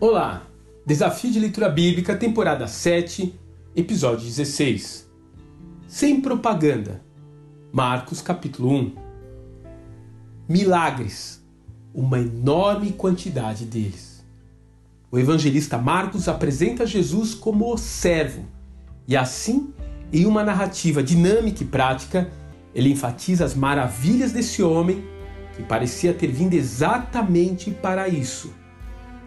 Olá! Desafio de Leitura Bíblica, temporada 7, episódio 16. Sem propaganda. Marcos, capítulo 1. Milagres. Uma enorme quantidade deles. O evangelista Marcos apresenta Jesus como o servo, e assim, em uma narrativa dinâmica e prática, ele enfatiza as maravilhas desse homem que parecia ter vindo exatamente para isso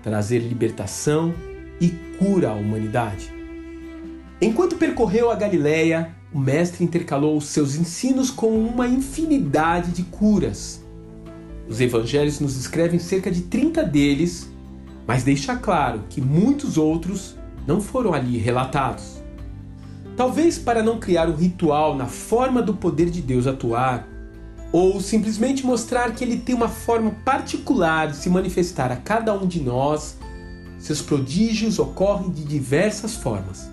trazer libertação e cura à humanidade. Enquanto percorreu a Galiléia, o mestre intercalou os seus ensinos com uma infinidade de curas. Os evangelhos nos escrevem cerca de 30 deles, mas deixa claro que muitos outros não foram ali relatados. Talvez para não criar um ritual na forma do poder de Deus atuar, ou simplesmente mostrar que ele tem uma forma particular de se manifestar a cada um de nós, seus prodígios ocorrem de diversas formas.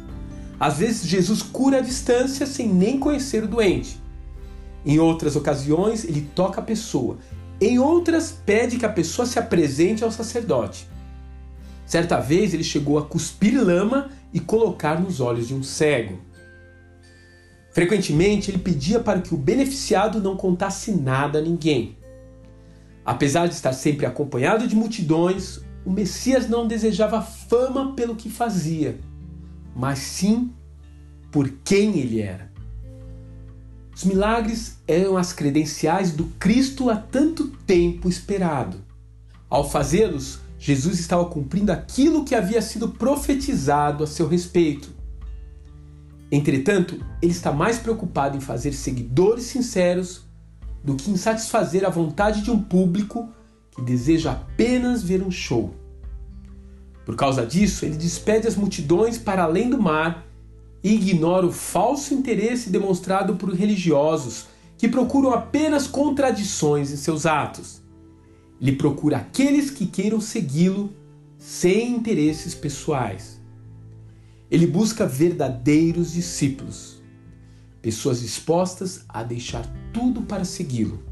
Às vezes, Jesus cura à distância sem nem conhecer o doente. Em outras ocasiões, ele toca a pessoa. Em outras, pede que a pessoa se apresente ao sacerdote. Certa vez, ele chegou a cuspir lama e colocar nos olhos de um cego. Frequentemente, ele pedia para que o beneficiado não contasse nada a ninguém. Apesar de estar sempre acompanhado de multidões, o Messias não desejava fama pelo que fazia, mas sim por quem ele era. Os milagres eram as credenciais do Cristo há tanto tempo esperado. Ao fazê-los, Jesus estava cumprindo aquilo que havia sido profetizado a seu respeito. Entretanto, ele está mais preocupado em fazer seguidores sinceros do que em satisfazer a vontade de um público que deseja apenas ver um show. Por causa disso, ele despede as multidões para além do mar e ignora o falso interesse demonstrado por religiosos que procuram apenas contradições em seus atos. Ele procura aqueles que queiram segui-lo sem interesses pessoais. Ele busca verdadeiros discípulos, pessoas dispostas a deixar tudo para segui-lo.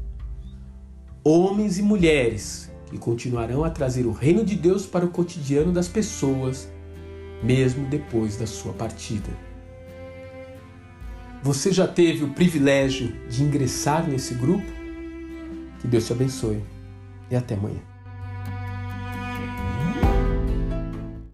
Homens e mulheres que continuarão a trazer o reino de Deus para o cotidiano das pessoas, mesmo depois da sua partida. Você já teve o privilégio de ingressar nesse grupo? Que Deus te abençoe e até amanhã.